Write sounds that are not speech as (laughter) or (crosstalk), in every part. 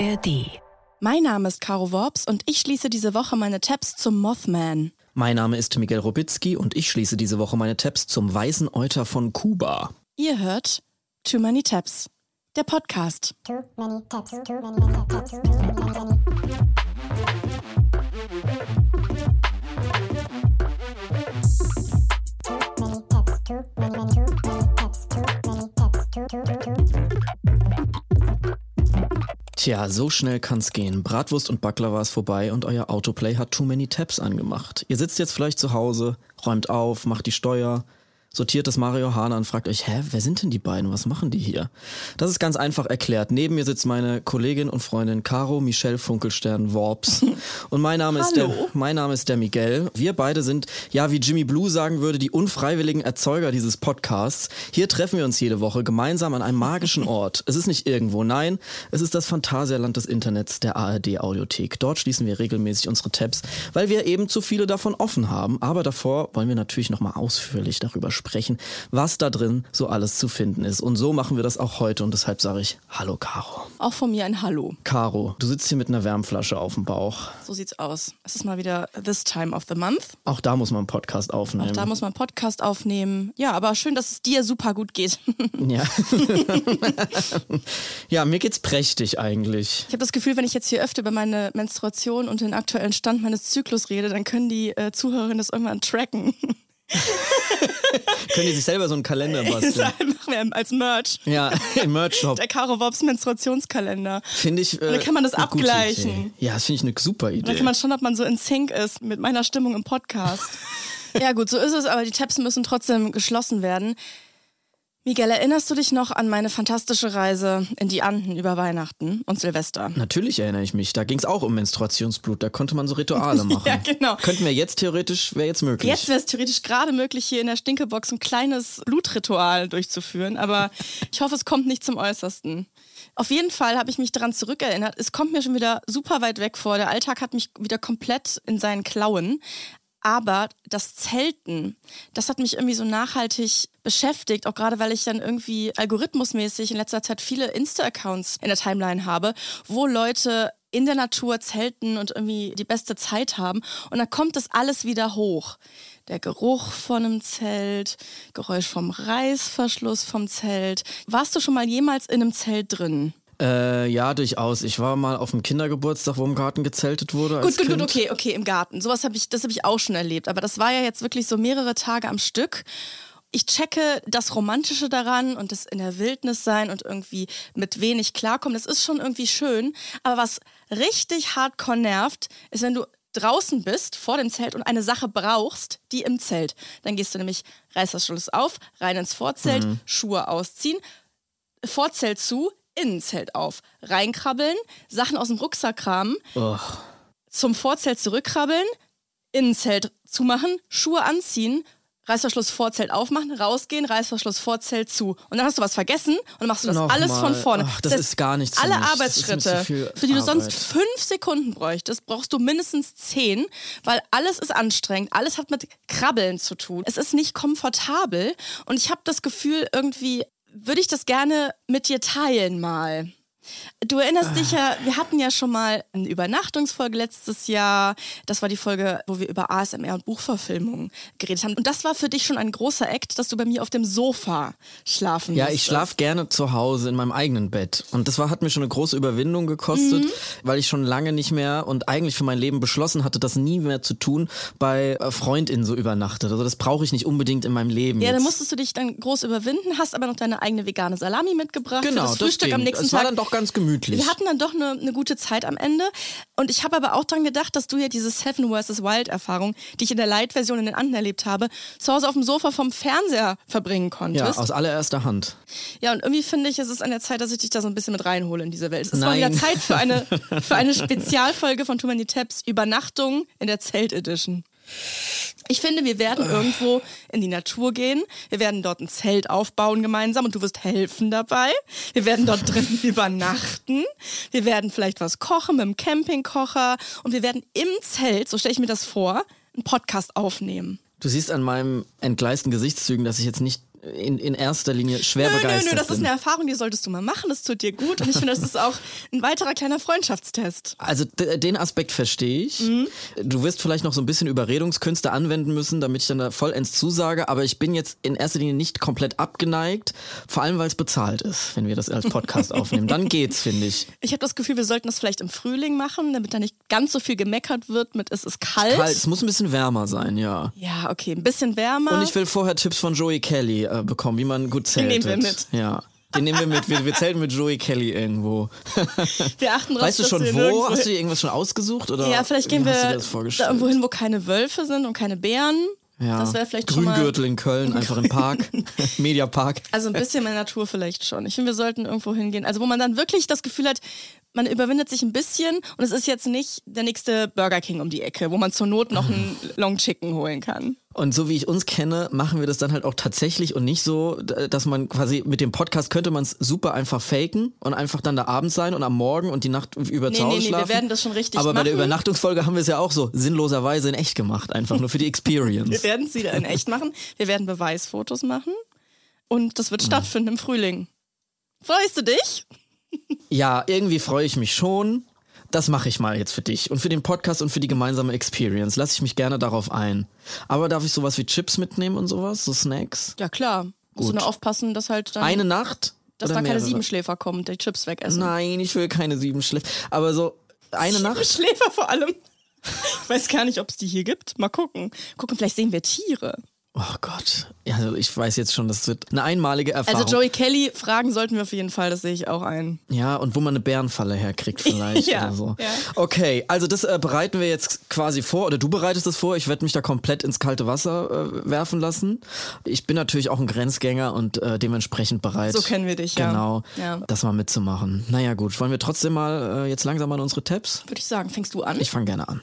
ARD. Mein Name ist Caro Worps und ich schließe diese Woche meine Tabs zum Mothman. Mein Name ist Miguel Robitzky und ich schließe diese Woche meine Tabs zum Weißen Euter von Kuba. Ihr hört Too Many Tabs, der Podcast. Too many tabs, too many tabs, too many tabs. Too Tja, so schnell kann's gehen. Bratwurst und Baklava ist vorbei und euer Autoplay hat Too Many Tabs angemacht. Ihr sitzt jetzt vielleicht zu Hause, räumt auf, macht die Steuer, sortiert das Mario Hahn und fragt euch, hä, wer sind denn die beiden? Was machen die hier? Das ist ganz einfach erklärt. Neben mir sitzt meine Kollegin und Freundin Caro Michelle Funkelstern Worps. (laughs) Und mein Name ist der, mein Name ist der Miguel. Wir beide sind, ja, wie Jimmy Blue sagen würde, die unfreiwilligen Erzeuger dieses Podcasts. Hier treffen wir uns jede Woche gemeinsam an einem magischen (laughs) Ort. Es ist nicht irgendwo, nein, es ist das Phantasialand des Internets, der ARD Audiothek. Dort schließen wir regelmäßig unsere Tabs, weil wir eben zu viele davon offen haben. Aber davor wollen wir natürlich nochmal ausführlich darüber sprechen, was da drin so alles zu finden ist. Und so machen wir das auch heute und deshalb sage ich Hallo Caro. Auch von mir ein Hallo. Caro, du sitzt hier mit einer Wärmflasche auf dem Bauch. So sieht's aus. Es ist mal wieder this time of the month. Auch da muss man einen Podcast aufnehmen. Auch da muss man einen Podcast aufnehmen. Ja, aber schön, dass es dir super gut geht. (laughs) Ja. (laughs) ja, mir geht's prächtig eigentlich. Ich habe das Gefühl, wenn ich jetzt hier öfter über meine Menstruation und den aktuellen Stand meines Zyklus rede, dann können die äh, Zuhörerinnen das irgendwann tracken. (laughs) (laughs) Können die sich selber so einen Kalender (laughs) basteln? machen wir als Merch. Ja, (laughs) im Merch-Shop. Der Caro Wobbs Menstruationskalender. Finde ich. Äh, dann kann man das abgleichen. Ja, das finde ich eine super Idee. Da kann man schauen, ob man so in Sync ist mit meiner Stimmung im Podcast. ja, gut, so ist es, aber die Tabs müssen trotzdem geschlossen werden. Miguel, erinnerst du dich noch an meine fantastische Reise in die Anden über Weihnachten und Silvester? Natürlich erinnere ich mich. Da ging es auch um Menstruationsblut. Da konnte man so Rituale (laughs) machen. Ja, genau. Könnten wir jetzt theoretisch, wäre jetzt möglich. Jetzt wäre es theoretisch gerade möglich, hier in der Stinkebox ein kleines Blutritual durchzuführen, aber (laughs) ich hoffe, es kommt nicht zum Äußersten. Auf jeden Fall habe ich mich daran zurückerinnert. Es kommt mir schon wieder super weit weg vor. Der Alltag hat mich wieder komplett in seinen Klauen. Aber das Zelten, das hat mich irgendwie so nachhaltig beschäftigt, auch gerade weil ich dann irgendwie algorithmusmäßig in letzter Zeit viele Insta-Accounts in der Timeline habe, wo Leute in der Natur zelten und irgendwie die beste Zeit haben. Und dann kommt das alles wieder hoch. Der Geruch von einem Zelt, Geräusch vom Reißverschluss vom Zelt. Warst du schon mal jemals in einem Zelt drin? Äh, ja, durchaus. Ich war mal auf dem Kindergeburtstag, wo im Garten gezeltet wurde. Gut, gut, kind. gut, okay, okay, im Garten. Sowas habe ich, das habe ich auch schon erlebt. Aber das war ja jetzt wirklich so mehrere Tage am Stück. Ich checke das Romantische daran und das in der Wildnis sein und irgendwie mit wenig klarkommen. Das ist schon irgendwie schön. Aber was richtig hardcore nervt, ist, wenn du draußen bist vor dem Zelt und eine Sache brauchst, die im Zelt. Dann gehst du nämlich, reißt das Schloss auf, rein ins Vorzelt, Schuhe ausziehen, Vorzelt zu, Innenzelt auf, reinkrabbeln, Sachen aus dem Rucksack kramen, Och. zum Vorzelt zurückkrabbeln, Innenzelt zumachen, Schuhe anziehen, Reißverschluss Vorzelt aufmachen, rausgehen, Reißverschluss Vorzelt zu. Und dann hast du was vergessen und dann machst du das Noch alles von vorne. Ach, das ist gar nichts für Alle mich. Das Arbeitsschritte, viel für die du sonst fünf Sekunden bräuchtest, brauchst du mindestens zehn, weil alles ist anstrengend, alles hat mit Krabbeln zu tun. Es ist nicht komfortabel und ich habe das Gefühl, irgendwie würde ich das gerne mit dir teilen mal. Du erinnerst dich ja, wir hatten ja schon mal eine Übernachtungsfolge letztes Jahr. Das war die Folge, wo wir über ASMR und Buchverfilmungen geredet haben. Und das war für dich schon ein großer Act, dass du bei mir auf dem Sofa schlafen Ja, ich schlafe gerne zu Hause in meinem eigenen Bett. Und das war, hat mir schon eine große Überwindung gekostet, Mhm. weil ich schon lange nicht mehr und eigentlich für mein Leben beschlossen hatte, das nie mehr zu tun, bei äh, FreundInnen so übernachtet. Also das brauche ich nicht unbedingt in meinem Leben. Ja, dann jetzt. musstest du dich dann groß überwinden, hast aber noch deine eigene vegane Salami mitgebracht Genau, für das das Frühstück Ding. am nächsten Es Tag. war dann doch ganz gemütlich. Wir hatten dann doch eine, eine gute Zeit am Ende. Und ich habe aber auch dran gedacht, dass du ja diese Seven vs. Wild-Erfahrung, die ich in der Light-Version in den anderen erlebt habe, zu Hause auf dem Sofa vom Fernseher verbringen ja, konntest. aus allererster Hand. Ja, und irgendwie finde ich, es ist an der Zeit, dass ich dich da so ein bisschen mit reinhole in diese Welt. Es ist mal Nein. wieder Zeit für eine, (laughs) für eine Spezialfolge von Too Many Tabs, Übernachtung in der Zelt-Edition. Ich finde, wir werden irgendwo in die Natur gehen. Wir werden dort ein Zelt aufbauen gemeinsam und du wirst helfen dabei. Wir werden dort drin (laughs) übernachten. Wir werden vielleicht was kochen mit dem Campingkocher und wir werden im Zelt, so stelle ich mir das vor, einen Podcast aufnehmen. Du siehst an meinem entgleisten Gesichtszügen, dass ich jetzt nicht in, in erster Linie schwer Nö, nö, begeistert nö, das ist bin. eine Erfahrung, die solltest du mal machen. Das tut dir gut. Und ich finde, das ist auch ein weiterer kleiner Freundschaftstest. Also den Aspekt verstehe ich. Mhm. Du wirst vielleicht noch so ein bisschen Überredungskünste anwenden müssen, damit ich dann da vollends zusage, aber ich bin jetzt in erster Linie nicht komplett abgeneigt, vor allem weil es bezahlt ist, wenn wir das als Podcast aufnehmen. Dann geht's, finde ich. Ich habe das Gefühl, wir sollten das vielleicht im Frühling machen, damit da nicht ganz so viel gemeckert wird mit es ist kalt. Kalt, es muss ein bisschen wärmer sein, ja. Ja, okay, ein bisschen wärmer. Und ich will vorher Tipps von Joey Kelly äh, bekommen, wie man gut zeltet. nehmen wir mit. Ja. Den nehmen wir mit. Wir, wir zelten mit Joey Kelly irgendwo. (laughs) wir achten drauf, Weißt du schon wo? Hast du dir irgendwas schon ausgesucht? Oder Ja, vielleicht gehen wir da irgendwo hin, wo keine Wölfe sind und keine Bären. Ja. Das wäre vielleicht. Grüngürtel in Köln, einfach im Park. (laughs) Mediapark. Also ein bisschen mehr Natur vielleicht schon. Ich finde, wir sollten irgendwo hingehen. Also wo man dann wirklich das Gefühl hat, man überwindet sich ein bisschen und es ist jetzt nicht der nächste Burger King um die Ecke, wo man zur Not noch einen (laughs) Long Chicken holen kann. Und so wie ich uns kenne, machen wir das dann halt auch tatsächlich und nicht so, dass man quasi mit dem Podcast könnte man es super einfach faken und einfach dann da abends sein und am Morgen und die Nacht über Nee, zu Hause nee, nee, wir schlafen. werden das schon richtig Aber bei der machen. Übernachtungsfolge haben wir es ja auch so sinnloserweise in echt gemacht, einfach nur für die (laughs) Wir Experience. werden es wieder in echt machen. Wir werden Beweisfotos machen und das wird stattfinden im Frühling. Freust du dich? Ja, irgendwie freue ich mich schon. Das mache ich mal jetzt für dich und für den Podcast und für die gemeinsame Experience. Lass ich mich gerne darauf ein. Aber darf ich sowas wie Chips mitnehmen und sowas? So Snacks? Ja klar. Musst du Gut. nur aufpassen, dass halt dann, Eine Nacht? dass da keine? Siebenschläfer kommen und die Chips wegessen. Nein, ich will keine sieben Schläfer. Aber so eine Nacht? Schläfer vor allem. Ich (laughs) weiß gar nicht, ob es die hier gibt. Mal gucken. Gucken, vielleicht sehen wir Tiere. Oh Gott. Ja, also ich weiß jetzt schon, das wird eine einmalige Erfahrung. Also Joey Kelly fragen sollten wir auf jeden Fall, das sehe ich auch ein. Ja, und wo man eine Bärenfalle herkriegt vielleicht (laughs) Ja, oder so. ja. Okay, also das äh, bereiten wir jetzt quasi vor, oder du bereitest das vor. Ich werde mich da komplett ins kalte Wasser äh, werfen lassen. Ich bin natürlich auch ein Grenzgänger und äh, dementsprechend bereit. So kennen wir dich, ja. Genau, Ja. das mal mitzumachen. Naja gut, wollen wir trotzdem mal äh, jetzt langsam an unsere Tabs? Würde ich sagen, fängst du an? Ich fange gerne an.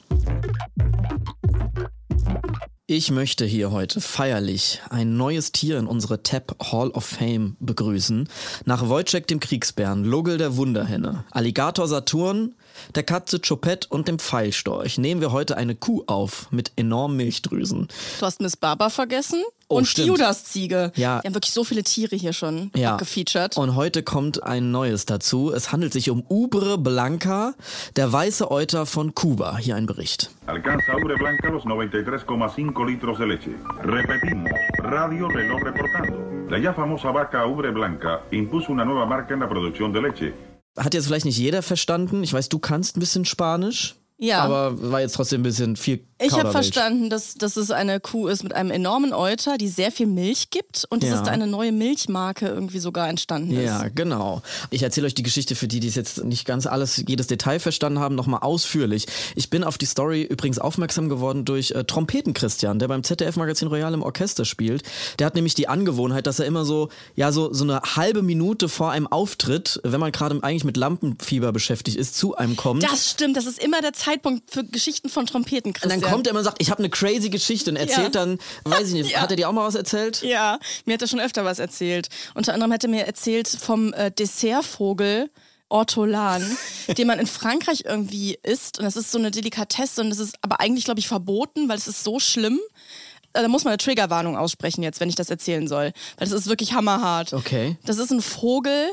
Ich möchte hier heute feierlich ein neues Tier in unsere Tab Hall of Fame begrüßen. Nach Wojciech dem Kriegsbären, Logel der Wunderhenne, Alligator Saturn, der Katze Choupette und dem Pfeilstorch nehmen wir heute eine Kuh auf mit enormen Milchdrüsen. du hast Miss Barber vergessen Oh, und stimmt. die Judas-Ziege. Ja. Wir haben wirklich so viele Tiere hier schon Ja. abgefeatured. Und heute kommt ein neues dazu. Es handelt sich um Ubre Blanca, der weiße Euter von Kuba. Hier ein Bericht. Alcanza Ubre Blanca los 93,5 litros de leche. Repetimos, Radio Reloj reportando. La ya famosa vaca Ubre Blanca impuso una nueva marca en la producción de leche. Hat jetzt vielleicht nicht jeder verstanden. Ich weiß, du kannst ein bisschen Spanisch. Ja. Aber war jetzt trotzdem ein bisschen viel Ich habe verstanden, dass, dass es eine Kuh ist mit einem enormen Euter, die sehr viel Milch gibt und dass Ja. es da eine neue Milchmarke irgendwie sogar entstanden ist. Ja, genau. Ich erzähle euch die Geschichte für die, die es jetzt nicht ganz alles, jedes Detail verstanden haben, nochmal ausführlich. Ich bin auf die Story übrigens aufmerksam geworden durch äh, Trompeten Christian, der beim ZDF-Magazin Royal im Orchester spielt. Der hat nämlich die Angewohnheit, dass er immer so, ja, so, so eine halbe Minute vor einem Auftritt, wenn man gerade eigentlich mit Lampenfieber beschäftigt ist, zu einem kommt. Das stimmt, das ist immer der Zeitpunkt für Geschichten von Trompeten, und Christian. dann kommt er immer und sagt, ich habe eine crazy Geschichte und erzählt Ja. dann, weiß ich nicht, (laughs) Ja. hat er dir auch mal was erzählt? Ja, mir hat er schon öfter was erzählt. Unter anderem hat er mir erzählt vom äh, Dessertvogel Ortolan, (laughs) den man in Frankreich irgendwie isst. Und das ist so eine Delikatesse und das ist aber eigentlich, glaube ich, verboten, weil es ist so schlimm. Äh, Da muss man eine Triggerwarnung aussprechen jetzt, wenn ich das erzählen soll. Weil das ist wirklich hammerhart. Okay. Das ist ein Vogel,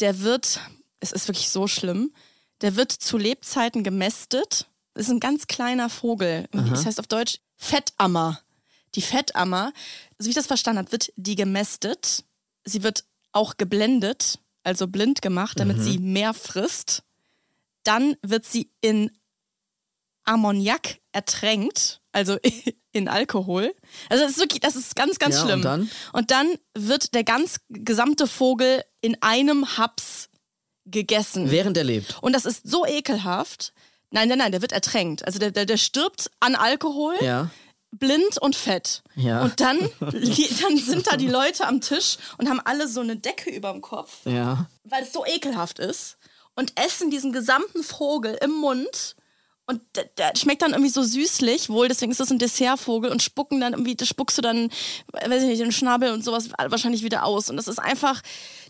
der wird, es ist wirklich so schlimm, der wird zu Lebzeiten gemästet. Das ist ein ganz kleiner Vogel. Das heißt auf Deutsch Fettammer. Die Fettammer, so wie ich das verstanden habe, wird die gemästet. Sie wird auch geblendet, also blind gemacht, damit sie mehr frisst. Dann wird sie in Ammoniak ertränkt, also (laughs) in Alkohol. Also das ist wirklich, das ist ganz, ganz Ja, und schlimm. dann? Und dann wird der ganz gesamte Vogel in einem Haps gegessen. Während er lebt. Und das ist so ekelhaft. Nein, nein, nein, der wird ertränkt. Also der, der, der stirbt an Alkohol, Ja. blind und fett. Ja. Und dann, (laughs) dann sind da die Leute am Tisch und haben alle so eine Decke über dem Kopf, Ja. weil es so ekelhaft ist. Und essen diesen gesamten Vogel im Mund. Und der, der schmeckt dann irgendwie so süßlich, wohl, deswegen ist das ein Dessertvogel und spucken dann irgendwie, das spuckst du dann, weiß ich nicht, den Schnabel und sowas wahrscheinlich wieder aus. Und das ist einfach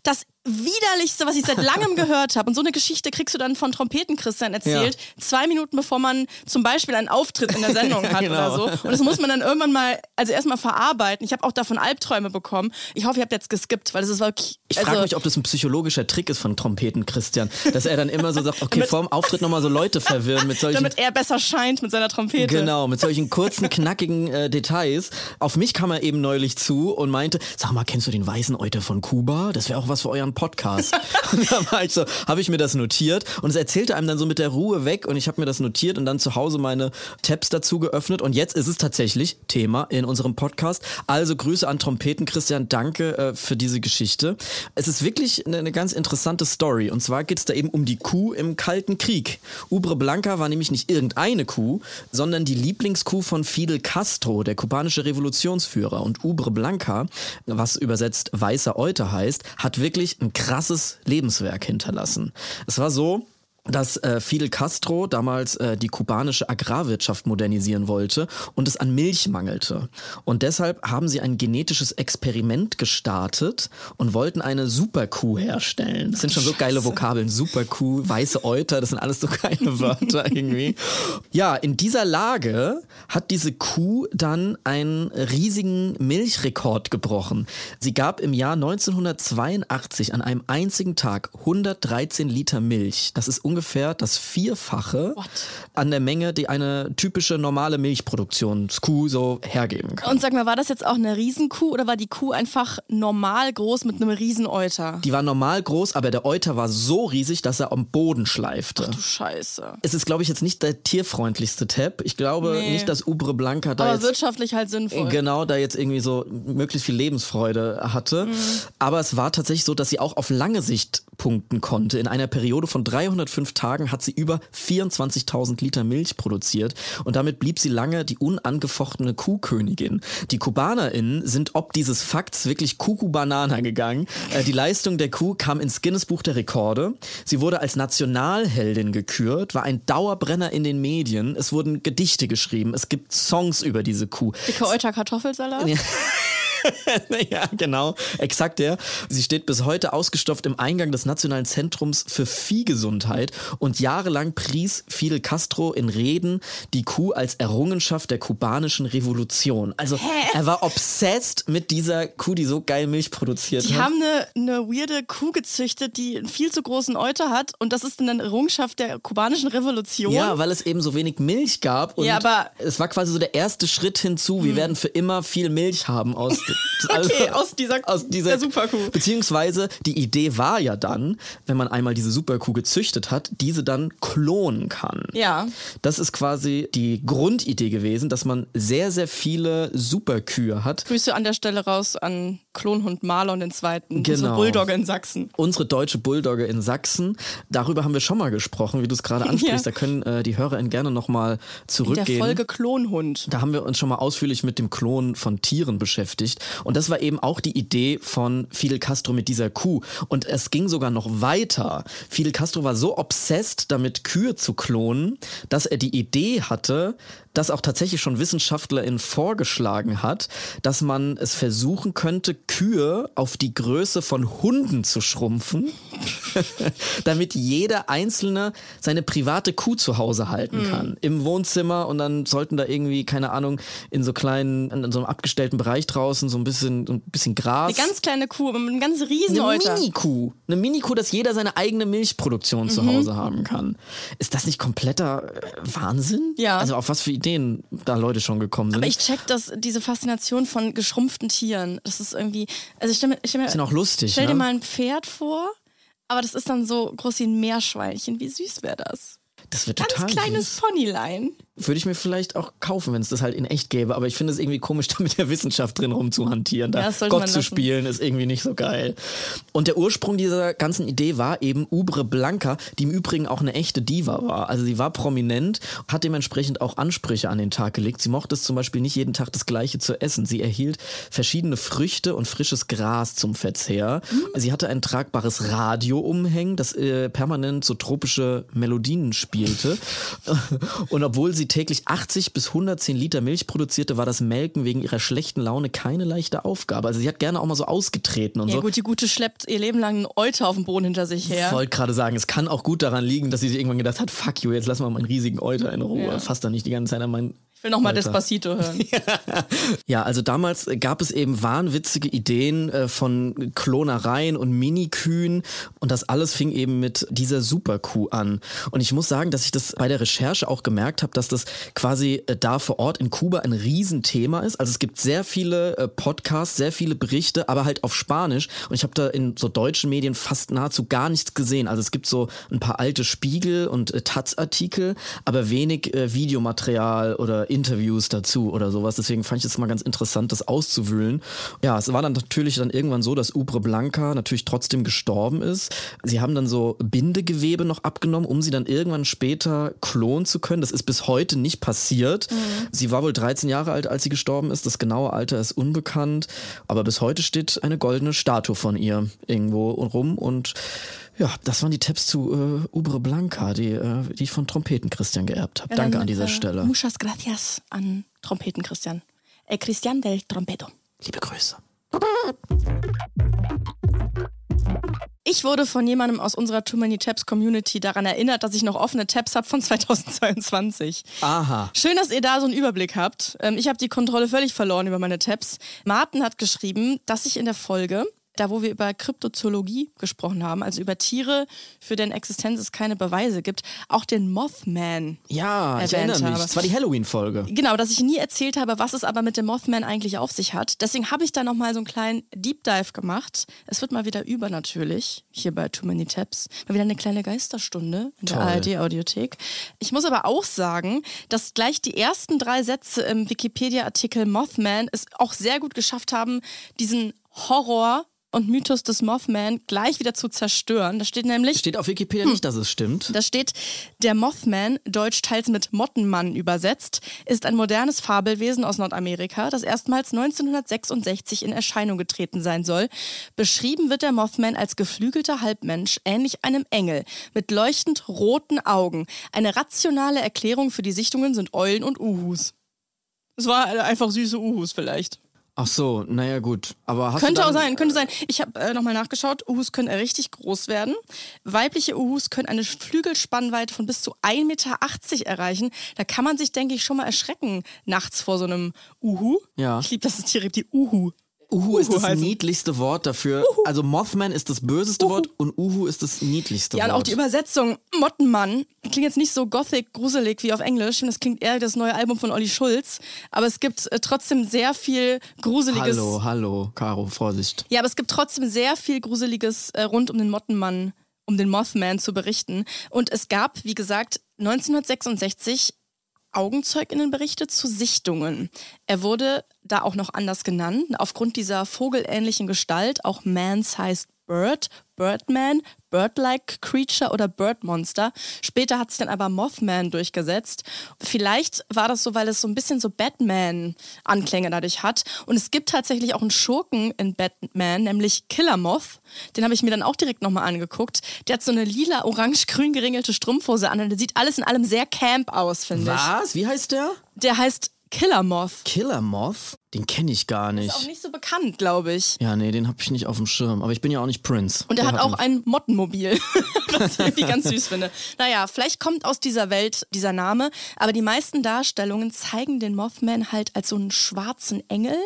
das widerlichste, was ich seit langem (laughs) gehört habe. Und so eine Geschichte kriegst du dann von Trompeten-Christian erzählt, zwei Minuten bevor man zum Beispiel einen Auftritt in der (laughs) Sendung hat Genau. oder so. Und das muss man dann irgendwann mal, also erstmal verarbeiten. Ich habe auch davon Albträume bekommen. Ich hoffe, ihr habt jetzt geskippt, weil das ist wirklich. Ich also, frage mich, ob das ein psychologischer Trick ist von Trompeten Christian, dass er dann immer so sagt, okay, Damit- vorm Auftritt nochmal so Leute verwirren mit solchen damit er besser scheint mit seiner Trompete. Genau, mit solchen kurzen, knackigen äh, Details. Auf mich kam er eben neulich zu und meinte, sag mal, kennst du den weißen Euter von Kuba? Das wäre auch was für euren Podcast. (laughs) und da war ich so, habe ich mir das notiert und es erzählte einem dann so mit der Ruhe weg und ich habe mir das notiert und dann zu Hause meine Tabs dazu geöffnet und jetzt ist es tatsächlich Thema in unserem Podcast. Also Grüße an Trompeten Christian, danke äh, für diese Geschichte. Es ist wirklich eine, eine ganz interessante Story und zwar geht es da eben um die Kuh im Kalten Krieg. Ubre Blanca war nämlich nicht irgendeine Kuh, sondern die Lieblingskuh von Fidel Castro, der kubanische Revolutionsführer. Und Ubre Blanca, was übersetzt weißer Euter heißt, hat wirklich ein krasses Lebenswerk hinterlassen. Es war so, dass äh, Fidel Castro damals äh, die kubanische Agrarwirtschaft modernisieren wollte und es an Milch mangelte. Und deshalb haben sie ein genetisches Experiment gestartet und wollten eine Superkuh herstellen. Das sind schon so geile Vokabeln. Superkuh, weiße Euter, das sind alles so geile Wörter irgendwie. Ja, in dieser Lage hat diese Kuh dann einen riesigen Milchrekord gebrochen. Sie gab im Jahr 1982 an einem einzigen Tag 113 Liter Milch. Das ist ungefähr das Vierfache What? an der Menge, die eine typische normale Milchproduktionskuh so hergeben kann. Und sag mal, war das jetzt auch eine Riesenkuh oder war die Kuh einfach normal groß mit einem Rieseneuter? Die war normal groß, aber der Euter war so riesig, dass er am Boden schleifte. Du Scheiße. Es ist, glaube ich, jetzt nicht der tierfreundlichste Tab. Ich glaube Nee. nicht, dass Ubre Blanca da Aber jetzt wirtschaftlich halt sinnvoll. genau da jetzt irgendwie so möglichst viel Lebensfreude hatte. Aber es war tatsächlich so, dass sie auch auf lange Sicht punkten konnte. In einer Periode von 305 Tagen hat sie über 24.000 Liter Milch produziert und damit blieb sie lange die unangefochtene Kuhkönigin. Die KubanerInnen sind ob dieses Fakts wirklich Kuku-Banana gegangen. Äh, die Leistung der Kuh kam ins Guinness-Buch der Rekorde. Sie wurde als Nationalheldin gekürt, war ein Dauerbrenner in den Medien. Es wurden Gedichte geschrieben. Es gibt Songs über diese Kuh. Dicke Euter Kartoffelsalat? ja, (laughs) (laughs) genau, exakt der. Sie steht bis heute ausgestopft im Eingang des Nationalen Zentrums für Viehgesundheit und jahrelang pries Fidel Castro in Reden die Kuh als Errungenschaft der kubanischen Revolution. Also er war obsessed mit dieser Kuh, die so geil Milch produziert Die hat. haben eine, eine weirde Kuh gezüchtet, die einen viel zu großen Euter hat und das ist dann eine Errungenschaft der kubanischen Revolution. Ja, weil es eben so wenig Milch gab und Ja, aber- es war quasi so der erste Schritt hinzu. Wir werden für immer viel Milch haben aus, (laughs) also Okay, aus dieser- aus dieser der Superkuh. Beziehungsweise die Idee war ja dann, wenn man einmal diese Superkuh gezüchtet hat, diese dann klonen kann. Ja. Das ist quasi die Grundidee gewesen, dass man sehr, sehr viele Superkühe hat. Grüße an der Stelle raus an Klonhund Marlon den Zweiten, Genau. unsere Bulldogge in Sachsen. Unsere deutsche Bulldogge in Sachsen, darüber haben wir schon mal gesprochen, wie du es gerade (laughs) ansprichst. Ja. Da können äh, die HörerInnen gerne nochmal In zurückgehen. der Folge Klonhund. Da haben wir uns schon mal ausführlich mit dem Klon von Tieren beschäftigt. Und das war eben auch die Idee von Fidel Castro mit dieser Kuh. Und es ging sogar noch weiter. Fidel Castro war so obsessed damit, Kühe zu klonen, dass er die Idee hatte, dass auch tatsächlich schon WissenschaftlerInnen vorgeschlagen hat, dass man es versuchen könnte, Kühe auf die Größe von Hunden zu schrumpfen, (laughs) damit jeder Einzelne seine private Kuh zu Hause halten kann. Im Wohnzimmer und dann sollten da irgendwie, keine Ahnung, in so kleinen, in so einem abgestellten Bereich draußen so ein bisschen, ein bisschen Gras. Eine ganz kleine Kuh mit einem ganz riesen Eine. Mini-Kuh. Eine Mini-Kuh, dass jeder seine eigene Milchproduktion Mhm. zu Hause haben kann. Ist das nicht kompletter äh, Wahnsinn? Ja. Also auf was für Ideen da Leute schon gekommen sind. Aber ich check das, diese Faszination von geschrumpften Tieren. Das ist irgendwie, also ich stell mir, ich stell mir, sind auch lustig, stell dir ne? mal ein Pferd vor, aber das ist dann so groß wie ein Meerschweinchen. Wie süß wäre das? das wird Ganz total kleines süß. Ponylein. Würde ich mir vielleicht auch kaufen, wenn es das halt in echt gäbe. Aber ich finde es irgendwie komisch, (laughs) da mit der Wissenschaft drin rumzuhantieren. Da Ja, Gott zu spielen ist irgendwie nicht so geil. Und der Ursprung dieser ganzen Idee war eben Ubre Blanca, die im Übrigen auch eine echte Diva war. Also sie war prominent, hat dementsprechend auch Ansprüche an den Tag gelegt. Sie mochte es zum Beispiel nicht jeden Tag das Gleiche zu essen. Sie erhielt verschiedene Früchte und frisches Gras zum Verzehr. Sie hatte ein tragbares Radio umhängen, das äh, permanent so tropische Melodien spielte. (laughs) Und obwohl sie sie täglich 80 bis 110 Liter Milch produzierte, war das Melken wegen ihrer schlechten Laune keine leichte Aufgabe. Also sie hat gerne auch mal so ausgetreten und Ja so. gut, die Gute schleppt ihr Leben lang einen Euter auf dem Boden hinter sich Ich her. wollte gerade sagen, es kann auch gut daran liegen, dass sie sich irgendwann gedacht hat, fuck you, jetzt lass mal meinen riesigen Euter in Ruhe. Ja. Fass da nicht die ganze Zeit an meinen Ich will nochmal. Despacito hören. (laughs) Ja, also damals gab es eben wahnwitzige Ideen äh, von Klonereien und Minikühen und das alles fing eben mit dieser Superkuh an. Und ich muss sagen, dass ich das bei der Recherche auch gemerkt habe, dass das quasi äh, da vor Ort in Kuba ein Riesenthema ist. Also es gibt sehr viele äh, Podcasts, sehr viele Berichte, aber halt auf Spanisch. Und ich habe da in so deutschen Medien fast nahezu gar nichts gesehen. Also es gibt so ein paar alte Spiegel und Taz-Artikel, aber wenig Videomaterial oder Interviews dazu oder sowas. Deswegen fand ich es mal ganz interessant, das auszuwühlen. Ja, es war dann natürlich dann irgendwann so, dass Ubre Blanca natürlich trotzdem gestorben ist. Sie haben dann so Bindegewebe noch abgenommen, um sie dann irgendwann später klonen zu können. Das ist bis heute nicht passiert. Sie war wohl 13 Jahre alt, als sie gestorben ist. Das genaue Alter ist unbekannt. Aber bis heute steht eine goldene Statue von ihr irgendwo rum und ja, das waren die Tipps zu äh, Ubre Blanca, die, äh, die ich von Trompeten Christian geerbt habe. Ja, Danke dann, an dieser äh, Stelle. Muchas gracias an Trompeten Christian. El Christian del Trompeto. Liebe Grüße. Ich wurde von jemandem aus unserer Too Many Tabs Community daran erinnert, dass ich noch offene Tabs habe von (laughs) 2022. Aha. Schön, dass ihr da so einen Überblick habt. Ähm, ich habe die Kontrolle völlig verloren über meine Tabs. Martin hat geschrieben, dass ich in der Folge, da wo wir über Kryptozoologie gesprochen haben, also über Tiere, für deren Existenz es keine Beweise gibt, auch den Mothman Ja, ich erwähnt erinnere mich. habe. Das war die Halloween-Folge. Genau, dass ich nie erzählt habe, was es aber mit dem Mothman eigentlich auf sich hat. Deswegen habe ich da nochmal so einen kleinen Deep Dive gemacht. Es wird mal wieder über natürlich, hier bei Too Many Tabs. Mal wieder eine kleine Geisterstunde in der. ARD-Audiothek. Ich muss aber auch sagen, dass gleich die ersten drei Sätze im Wikipedia-Artikel Mothman es auch sehr gut geschafft haben, diesen Horror und Mythos des Mothman gleich wieder zu zerstören. Da steht nämlich, Steht auf Wikipedia nicht, dass es stimmt. da steht, der Mothman, deutsch teils mit Mottenmann übersetzt, ist ein modernes Fabelwesen aus Nordamerika, das erstmals 1966 in Erscheinung getreten sein soll. Beschrieben wird der Mothman als geflügelter Halbmensch, ähnlich einem Engel, mit leuchtend roten Augen. Eine rationale Erklärung für die Sichtungen sind Eulen und Uhus. Es war einfach süße Uhus vielleicht. Ach so, naja gut. Aber hast Könnte auch sein, könnte sein. Ich habe äh, nochmal nachgeschaut. Uhus können richtig groß werden. Weibliche Uhus können eine Flügelspannweite von bis zu 1,80 Meter erreichen. Da kann man sich, denke ich, schon mal erschrecken nachts vor so einem Uhu. Ja. Ich liebe, dass es Tiere gibt, die Uhu. Uhu ist das heißen. niedlichste Wort dafür. Also Mothman ist das böseste Wort und Uhu ist das niedlichste Ja, und Wort. auch die Übersetzung Mottenmann klingt jetzt nicht so gothic, gruselig wie auf Englisch. Das klingt eher wie das neue Album von Olli Schulz. Aber es gibt äh, trotzdem sehr viel Gruseliges. hallo, hallo, Caro, Vorsicht. Ja, aber es gibt trotzdem sehr viel Gruseliges äh, rund um den Mottenmann, um den Mothman zu berichten. Und es gab, wie gesagt, 1966 Augenzeuginnenberichte zu Sichtungen. Er wurde da auch noch anders genannt, aufgrund dieser vogelähnlichen Gestalt, auch Man-Sized Bird, Birdman, Bird-like Creature oder Bird-Monster. Später hat sich dann aber Mothman durchgesetzt. Vielleicht war das so, weil es so ein bisschen so Batman-Anklänge dadurch hat. Und es gibt tatsächlich auch einen Schurken in Batman, nämlich Killer Moth. Den habe ich mir dann auch direkt nochmal angeguckt. Der hat so eine lila, orange-grün geringelte Strumpfhose an und der sieht alles in allem sehr camp aus, finde ich. Was? Wie heißt der? Der heißt Killer Moth. Killer Moth? Den kenne ich gar Ist auch nicht. nicht so bekannt, glaube ich. Ja, nee, den habe ich nicht auf dem Schirm. Aber ich bin ja auch nicht Prince. Und er Der hat auch ihn. ein Mottenmobil, (laughs) was ich irgendwie ganz süß finde. Naja, vielleicht kommt aus dieser Welt dieser Name, aber die meisten Darstellungen zeigen den Mothman halt als so einen schwarzen Engel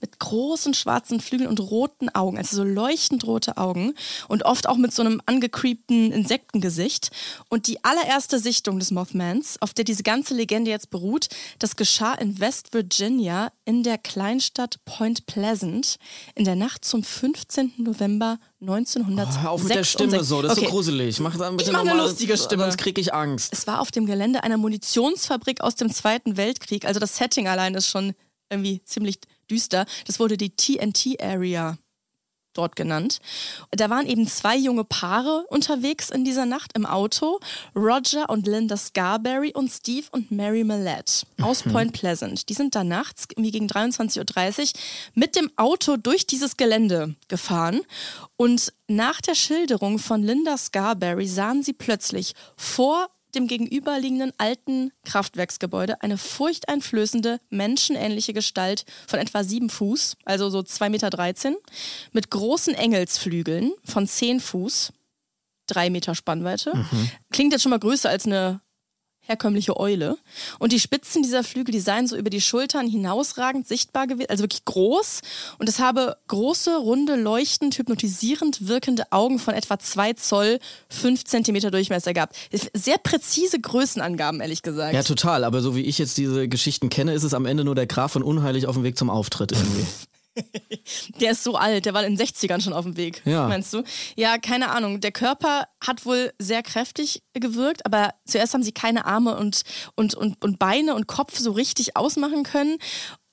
mit großen schwarzen Flügeln und roten Augen, also so leuchtend rote Augen und oft auch mit so einem angecreepten Insektengesicht. Und die allererste Sichtung des Mothmans, auf der diese ganze Legende jetzt beruht, das geschah in West Virginia in der Kleinstadt Point Pleasant in der Nacht zum 15. November 1966. Oh, hör auf mit der Stimme so, das ist Okay. so gruselig. Mach dann bitte Ich mach eine lustige Stimme. Sonst krieg ich Angst. Es war auf dem Gelände einer Munitionsfabrik aus dem Zweiten Weltkrieg. Also das Setting allein ist schon irgendwie ziemlich düster. Das wurde die TNT Area dort genannt. Da waren eben zwei junge Paare unterwegs in dieser Nacht im Auto. Roger und Linda Scarberry und Steve und Mary Millette aus Point Pleasant. Die sind da nachts, irgendwie gegen 23.30 Uhr, mit dem Auto durch dieses Gelände gefahren. Und nach der Schilderung von Linda Scarberry sahen sie plötzlich vor dem gegenüberliegenden alten Kraftwerksgebäude eine furchteinflößende, menschenähnliche Gestalt von etwa sieben Fuß, also so 2,13 Meter, mit großen Engelsflügeln von 10 Fuß, drei Meter Spannweite. Klingt jetzt schon mal größer als eine herkömmliche Eule. Und die Spitzen dieser Flügel, die seien so über die Schultern hinausragend sichtbar gewesen, also wirklich groß. Und es habe große, runde, leuchtend, hypnotisierend wirkende Augen von etwa 2 Zoll, 5 Zentimeter Durchmesser gehabt. Sehr präzise Größenangaben, ehrlich gesagt. Ja, total. Aber so wie ich jetzt diese Geschichten kenne, ist es am Ende nur der Graf von Unheilig auf dem Weg zum Auftritt irgendwie. (laughs) (laughs) Der ist so alt, der war in den 60ern schon auf dem Weg, Ja. meinst du? Ja, keine Ahnung. Der Körper hat wohl sehr kräftig gewirkt, aber zuerst haben sie keine Arme und, und, und, und Beine und Kopf so richtig ausmachen können.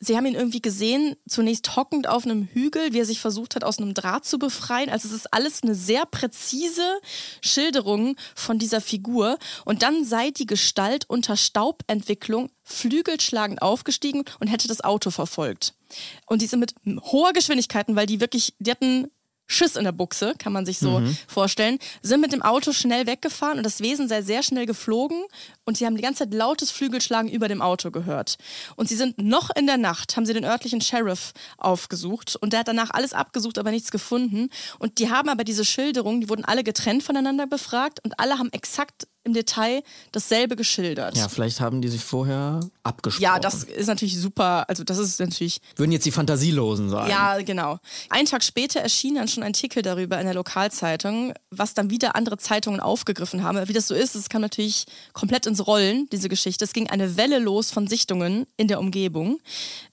Sie haben ihn irgendwie gesehen, zunächst hockend auf einem Hügel, wie er sich versucht hat, aus einem Draht zu befreien. Also es ist alles eine sehr präzise Schilderung von dieser Figur. Und dann sei die Gestalt unter Staubentwicklung flügelschlagend aufgestiegen und hätte das Auto verfolgt. Und die sind mit hoher Geschwindigkeiten, weil die wirklich, die hatten Schiss in der Buchse, kann man sich so vorstellen, sind mit dem Auto schnell weggefahren und das Wesen sei sehr schnell geflogen und sie haben die ganze Zeit lautes Flügelschlagen über dem Auto gehört. Und sie sind noch in der Nacht, haben sie den örtlichen Sheriff aufgesucht und der hat danach alles abgesucht, aber nichts gefunden. Und die haben aber diese Schilderungen, die wurden alle getrennt voneinander befragt und alle haben exakt im Detail dasselbe geschildert. Ja, vielleicht haben die sich vorher abgesprochen. Ja, das ist natürlich super. Also, das ist natürlich Würden jetzt die Fantasielosen sein. ja, genau. Einen Tag später erschien dann schon ein Artikel darüber in der Lokalzeitung, was dann wieder andere Zeitungen aufgegriffen haben. Wie das so ist, es kam natürlich komplett ins Rollen, diese Geschichte. Es ging eine Welle los von Sichtungen in der Umgebung.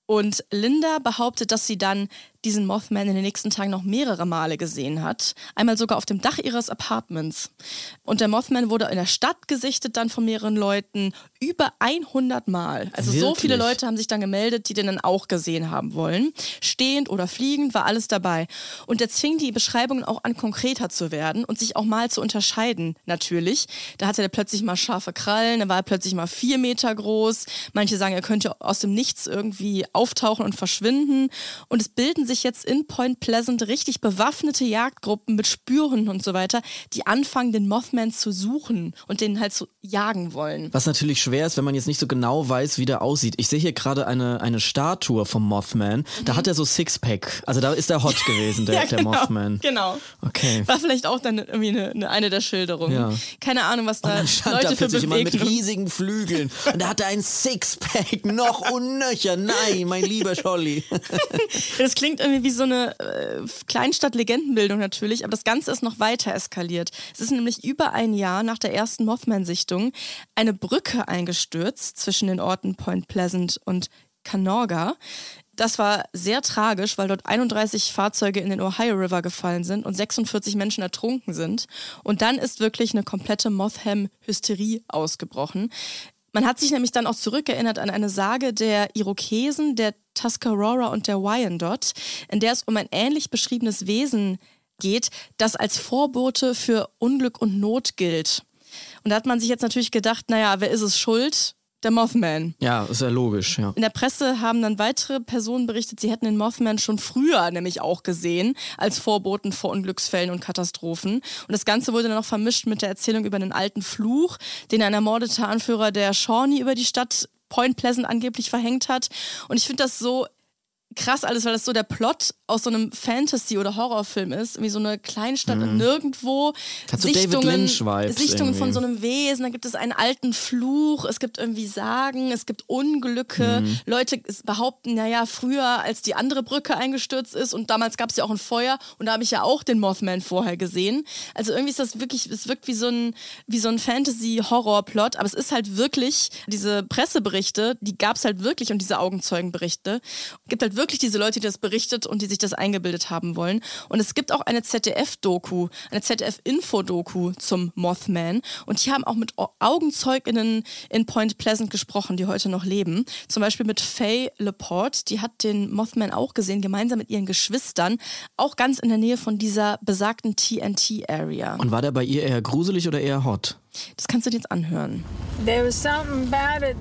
Und Linda behauptet, dass sie dann diesen Mothman in den nächsten Tagen noch mehrere Male gesehen hat. Einmal sogar auf dem Dach ihres Apartments. Und der Mothman wurde in der Stadt gesichtet dann von mehreren Leuten. Über 100 Mal. Also so Wirklich? viele Leute haben sich dann gemeldet, die den dann auch gesehen haben wollen. Stehend oder fliegend war alles dabei. Und der zwingt die Beschreibungen auch an, konkreter zu werden und sich auch mal zu unterscheiden, natürlich. Da hatte er plötzlich mal scharfe Krallen, da war er plötzlich mal vier Meter groß. Manche sagen, er könnte aus dem Nichts irgendwie auftauchen und verschwinden. Und es bilden sich jetzt in Point Pleasant richtig bewaffnete Jagdgruppen mit Spürhunden und so weiter, die anfangen, den Mothman zu suchen und den halt zu jagen wollen. Was natürlich schwer ist, wenn man jetzt nicht so genau weiß, wie der aussieht. Ich sehe hier gerade eine, eine Statue vom Mothman. Da hat er so Sixpack. Also da ist er hot (laughs) gewesen, der, Mhm. Ja, der genau, Mothman. Genau. Okay. War vielleicht auch dann irgendwie eine, eine, eine der Schilderungen. Ja. Keine Ahnung, was Und da dann stand Leute da für plötzlich jemand mit riesigen Flügeln. Und da hatte ein Sixpack, noch und nöcher. Nein, mein lieber Scholli. (laughs) Das klingt irgendwie wie so eine äh, Kleinstadt-Legendenbildung natürlich, aber das Ganze ist noch weiter eskaliert. Es ist nämlich über ein Jahr nach der ersten Mothman-Sichtung eine Brücke eingestürzt zwischen den Orten Point Pleasant und Canorga. Das war sehr tragisch, weil dort 31 Fahrzeuge in den Ohio River gefallen sind und 46 Menschen ertrunken sind. Und dann ist wirklich eine komplette Motham-Hysterie ausgebrochen. Man hat sich nämlich dann auch zurückerinnert an eine Sage der Irokesen, der Tuscarora und der Wyandot, in der es um ein ähnlich beschriebenes Wesen geht, das als Vorbote für Unglück und Not gilt. Und da hat man sich jetzt natürlich gedacht, naja, wer ist es schuld? Der Mothman. Ja, ist ja logisch, ja. In der Presse haben dann weitere Personen berichtet, sie hätten den Mothman schon früher nämlich auch gesehen, als Vorboten vor Unglücksfällen und Katastrophen. Und das Ganze wurde dann noch vermischt mit der Erzählung über einen alten Fluch, den ein ermordeter Anführer der Shawnee über die Stadt Point Pleasant angeblich verhängt hat. Und ich finde das so krass alles, weil das so der Plot aus so einem Fantasy- oder Horrorfilm ist. Wie so eine Kleinstadt in nirgendwo. Mhm. Hat so David Lynch-Vibes Sichtungen von irgendwie. so einem Wesen. Da gibt es einen alten Fluch. Es gibt irgendwie Sagen. Es gibt Unglücke. Mhm. Leute behaupten, naja, früher, als die andere Brücke eingestürzt ist und damals gab es ja auch ein Feuer und da habe ich ja auch den Mothman vorher gesehen. Also irgendwie ist das wirklich, es wirkt wie so ein, wie so ein Fantasy-Horror-Plot, aber es ist halt wirklich, diese Presseberichte, die gab es halt wirklich und diese Augenzeugenberichte. Es gibt halt wirklich diese Leute, die das berichtet und die sich das eingebildet haben wollen. Und es gibt auch eine ZDF-Doku, eine ZDF-Info-Doku zum Mothman. Und die haben auch mit Au- Augenzeuginnen in Point Pleasant gesprochen, die heute noch leben. Zum Beispiel mit Faye Laporte, die hat den Mothman auch gesehen, gemeinsam mit ihren Geschwistern, auch ganz in der Nähe von dieser besagten TNT-Area. Und war der bei ihr eher gruselig oder eher hot? Das kannst du dir jetzt anhören.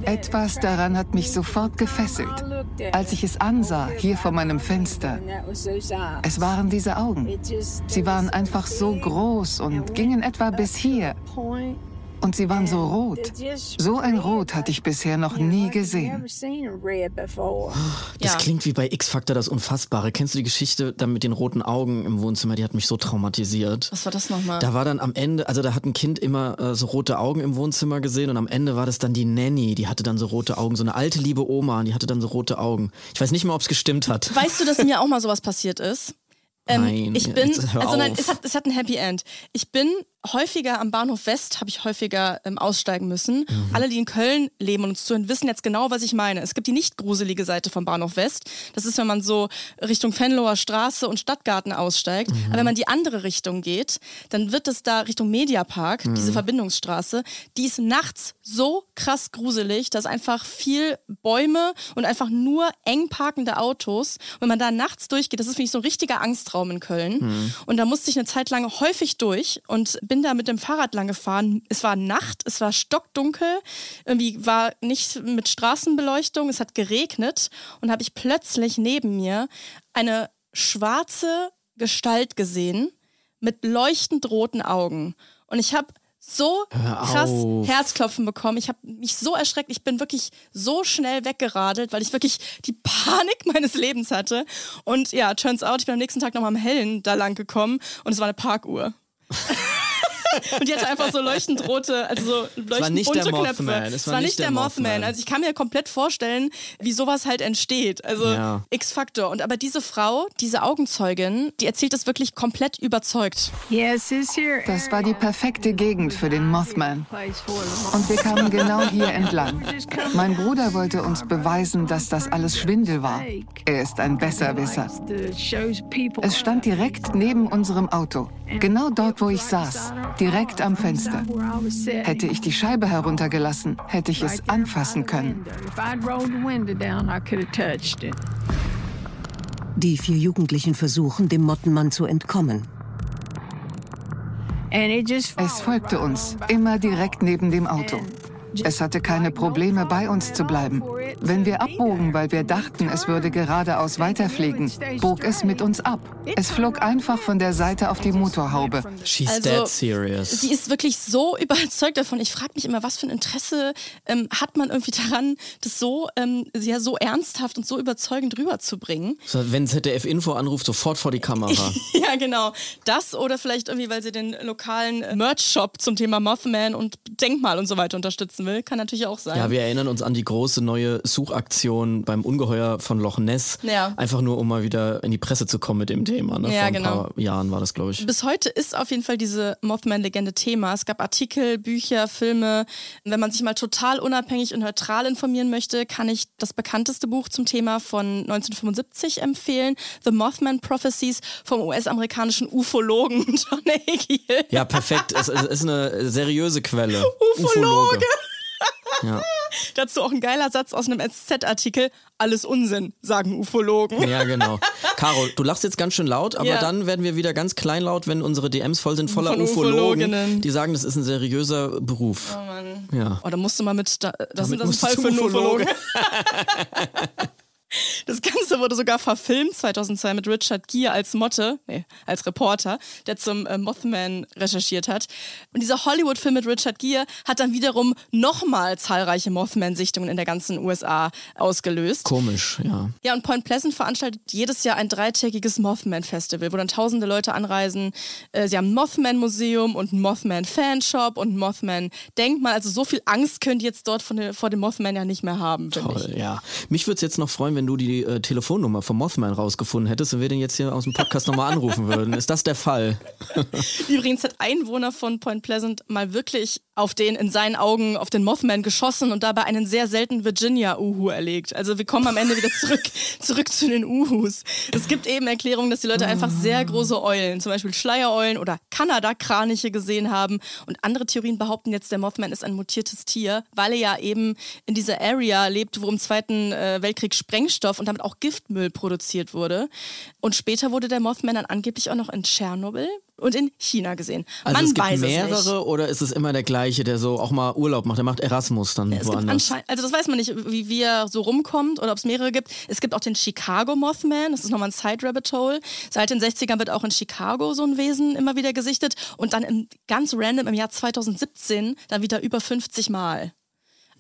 Etwas daran hat mich sofort gefesselt. Als ich es ansah, hier vor meinem Fenster, es waren diese Augen. Sie waren einfach so groß und gingen etwa bis hier. Und sie waren so rot. So ein Rot hatte ich bisher noch nie gesehen. Das Ja. klingt wie bei X-Factor das Unfassbare. Kennst du die Geschichte dann mit den roten Augen im Wohnzimmer? Die hat mich so traumatisiert. Was war das nochmal? Da war dann am Ende, also da hat ein Kind immer äh, so rote Augen im Wohnzimmer gesehen und am Ende war das dann die Nanny, die hatte dann so rote Augen, so eine alte liebe Oma, und die hatte dann so rote Augen. Ich weiß nicht mal, ob es gestimmt hat. Weißt du, dass mir auch mal sowas passiert ist? Ähm, Nein, ich bin, jetzt hör also nein, es hat, es hat ein Happy End. Ich bin häufiger am Bahnhof West, habe ich häufiger ähm, aussteigen müssen. Mhm. Alle, die in Köln leben und uns zuhören, wissen jetzt genau, was ich meine. Es gibt die nicht gruselige Seite vom Bahnhof West. Das ist, wenn man so Richtung Fenloher Straße und Stadtgarten aussteigt. Mhm. Aber wenn man die andere Richtung geht, dann wird es da Richtung Mediapark, Mhm. diese Verbindungsstraße, die ist nachts so krass gruselig, dass einfach viel Bäume und einfach nur eng parkende Autos. Wenn man da nachts durchgeht, das ist für mich so ein richtiger Angstraum in Köln. Und da musste ich eine Zeit lang häufig durch und bin da mit dem Fahrrad lang gefahren. Es war Nacht, es war stockdunkel, irgendwie war nicht mit Straßenbeleuchtung, es hat geregnet und habe ich plötzlich neben mir eine schwarze Gestalt gesehen mit leuchtend roten Augen. Und ich habe so krass. Herzklopfen bekommen. Ich habe mich so erschreckt. Ich bin wirklich so schnell weggeradelt, weil ich wirklich die Panik (laughs) meines Lebens hatte. Und ja, turns out, ich bin am nächsten Tag nochmal am Hellen da lang gekommen und es war eine Parkuhr. (laughs) (laughs) Und die hatte einfach so leuchtend rote, also so leuchtend war nicht bunte der Knöpfe. Mothman, Es war nicht der Mothman. Also ich kann mir komplett vorstellen, wie sowas halt entsteht. Also Ja. X-Faktor. Und aber diese Frau, diese Augenzeugin, die erzählt das wirklich komplett überzeugt. Das war die perfekte Gegend für den Mothman. Und wir kamen genau hier entlang. Mein Bruder wollte uns beweisen, dass das alles Schwindel war. Er ist ein Besserwisser. Es stand direkt neben unserem Auto. Genau dort, wo ich saß. Direkt am Fenster. Hätte ich die Scheibe heruntergelassen, hätte ich es anfassen können. Die vier Jugendlichen versuchen, dem Mottenmann zu entkommen. Es folgte uns, immer direkt neben dem Auto. Es hatte keine Probleme, bei uns zu bleiben. Wenn wir abbogen, weil wir dachten, es würde geradeaus weiterfliegen, bog es mit uns ab. Es flog einfach von der Seite auf die Motorhaube. She's Also, dead serious. Sie ist wirklich so (laughs) überzeugt davon. Ich frage mich immer, was für ein Interesse ähm, hat man irgendwie daran, das so, ähm, ja, so ernsthaft und so überzeugend rüberzubringen. So, wenn ZDF Info anruft, sofort vor die Kamera. (laughs) Ja, genau. Das oder vielleicht irgendwie, weil sie den lokalen äh, Merch-Shop zum Thema Mothman und Denkmal und so weiter unterstützen will. Kann natürlich auch sein. Ja, wir erinnern uns an die große neue Suchaktion beim Ungeheuer von Loch Ness. Ja. Einfach nur, um mal wieder in die Presse zu kommen mit dem Thema. Ne? Ja, Vor ein genau. paar Jahren war das, glaube ich. Bis heute ist auf jeden Fall diese Mothman-Legende Thema. Es gab Artikel, Bücher, Filme. Wenn man sich mal total unabhängig und neutral informieren möchte, kann ich das bekannteste Buch zum Thema von 1975 empfehlen. The Mothman Prophecies vom US-amerikanischen Ufologen (laughs) John Hagee. Ja, perfekt. es, es ist eine seriöse Quelle. (laughs) Ufologe. Ja. (laughs) Dazu auch ein geiler Satz aus einem SZ-Artikel. Alles Unsinn, sagen Ufologen. ja, genau. Caro, du lachst jetzt ganz schön laut, aber Ja. dann werden wir wieder ganz kleinlaut, wenn unsere DMs voll sind voller Von Ufologen, Ufologinnen. die sagen, das ist ein seriöser Beruf. Oh Mann. Ja. Oh, da musst du mal mit, da, das, Damit ist- ein Fall für einen. Ufologen. (laughs) Das Ganze wurde sogar verfilmt 2002 mit Richard Gere als Motte, nee, als Reporter, der zum äh, Mothman recherchiert hat. Und dieser Hollywood-Film mit Richard Gere hat dann wiederum nochmal zahlreiche Mothman-Sichtungen in der ganzen USA ausgelöst. Komisch, ja. Ja, und Point Pleasant veranstaltet jedes Jahr ein dreitägiges Mothman-Festival, wo dann tausende Leute anreisen. Äh, sie haben ein Mothman-Museum und ein Mothman-Fanshop und ein Mothman-Denkmal. Also so viel Angst könnt ihr jetzt dort von vor dem Mothman ja nicht mehr haben, finde ich. Toll, ja. Mich würde es jetzt noch freuen, wenn du die äh, Telefonnummer vom Mothman rausgefunden hättest und wir den jetzt hier aus dem Podcast nochmal anrufen würden. Ist das der Fall? (laughs) Übrigens hat ein Wohner von Point Pleasant mal wirklich auf den, in seinen Augen, auf den Mothman geschossen und dabei einen sehr seltenen Virginia-Uhu erlegt. Also wir kommen am Ende wieder zurück, (laughs) zurück zu den Uhus. Es gibt eben Erklärungen, dass die Leute einfach sehr große Eulen, zum Beispiel Schleiereulen oder Kanada-Kraniche gesehen haben. Und andere Theorien behaupten jetzt, der Mothman ist ein mutiertes Tier, weil er ja eben in dieser Area lebt, wo im Zweiten äh, Weltkrieg Sprengstoff und damit auch Giftmüll produziert wurde. Und später wurde der Mothman dann angeblich auch noch in Tschernobyl und in China gesehen. Also Man es gibt weiß mehrere es nicht. oder ist es immer der gleiche, der so auch mal Urlaub macht? Der macht Erasmus dann Es woanders. also das weiß man nicht, wie, wie er so rumkommt oder ob es mehrere gibt. Es gibt auch den Chicago Mothman, das ist nochmal ein Side Rabbit Hole. Seit den 60ern wird auch in Chicago so ein Wesen immer wieder gesichtet und dann im, ganz random im Jahr 2017 dann wieder über 50 Mal.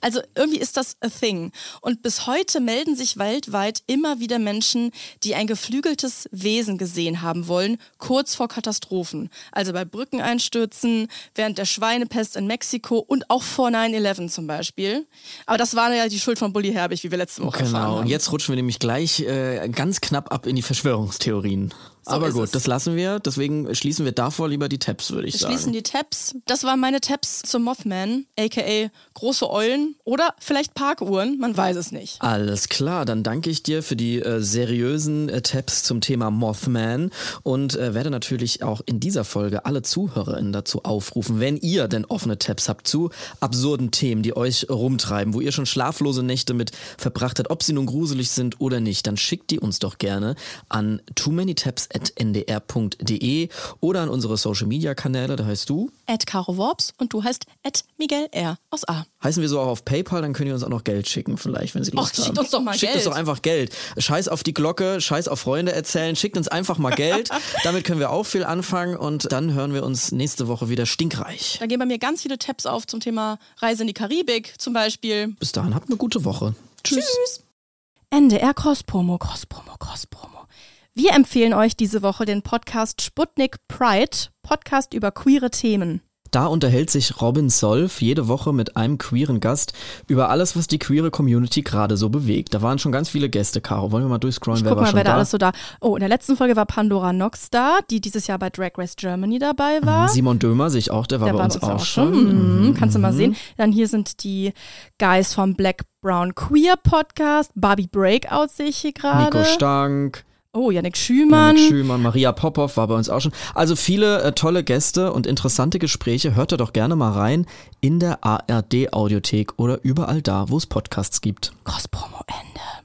Also irgendwie ist das a thing. Und bis heute melden sich weltweit immer wieder Menschen, die ein geflügeltes Wesen gesehen haben wollen, kurz vor Katastrophen. Also bei Brückeneinstürzen, während der Schweinepest in Mexiko und auch vor 9-11 zum Beispiel. Aber das war ja die Schuld von Bully Herbig, wie wir letzte Woche erfahren Genau, haben. und jetzt rutschen wir nämlich gleich äh, ganz knapp ab in die Verschwörungstheorien. Aber gut, es. das lassen wir. Deswegen schließen wir davor lieber die Tabs, würde ich Wir sagen. schließen die Tabs. Das waren meine Tabs zum Mothman, aka große Eulen oder vielleicht Parkuhren, man weiß es nicht. Alles klar, dann danke ich dir für die äh, seriösen äh, Tabs zum Thema Mothman und äh, werde natürlich auch in dieser Folge alle ZuhörerInnen dazu aufrufen, wenn ihr denn offene Tabs habt zu absurden Themen, die euch rumtreiben, wo ihr schon schlaflose Nächte mit verbracht habt, ob sie nun gruselig sind oder nicht, dann schickt die uns doch gerne an too many tabs at ndr.de oder an unsere Social Media Kanäle, da heißt du. Ed Caro Worps und du heißt Ed Miguel R. aus A. Heißen wir so auch auf PayPal, dann könnt ihr uns auch noch Geld schicken, vielleicht, wenn Sie Lust Och, haben. schickt uns doch mal schickt Geld. uns doch einfach Geld. Scheiß auf die Glocke, scheiß auf Freunde erzählen, schickt uns einfach mal Geld. (laughs) Damit können wir auch viel anfangen und dann hören wir uns nächste Woche wieder stinkreich. Da gehen bei mir ganz viele Tabs auf zum Thema Reise in die Karibik zum Beispiel. Bis dahin, habt eine gute Woche. Tschüss. Tschüss. NDR Cross-Promo, Cross-Promo, Cross-Promo. Wir empfehlen euch diese Woche den Podcast Sputnik Pride, Podcast über queere Themen. Da unterhält sich Robin Solf jede Woche mit einem queeren Gast über alles, was die queere Community gerade so bewegt. Da waren schon ganz viele Gäste, Caro. Wollen wir mal durchscrollen, wer Guck war mal, schon wer da da? alles so da. Oh, in der letzten Folge war Pandora Nox da, die dieses Jahr bei Drag Race Germany dabei war. Simon Dömer, sehe ich auch, der war Der bei war uns bei auch, schon. Mhm, kannst du mal sehen. Dann hier sind die Guys vom Black Brown Queer Podcast. Barbie Breakout sehe ich hier gerade. Nico Stank. Oh, Yannick Schümann. Janik Schümann, Maria Popov war bei uns auch schon. Also viele äh, tolle Gäste und interessante Gespräche. Hört da doch gerne mal rein in der ARD Audiothek oder überall da, wo es Podcasts gibt. Cross-Promo Ende.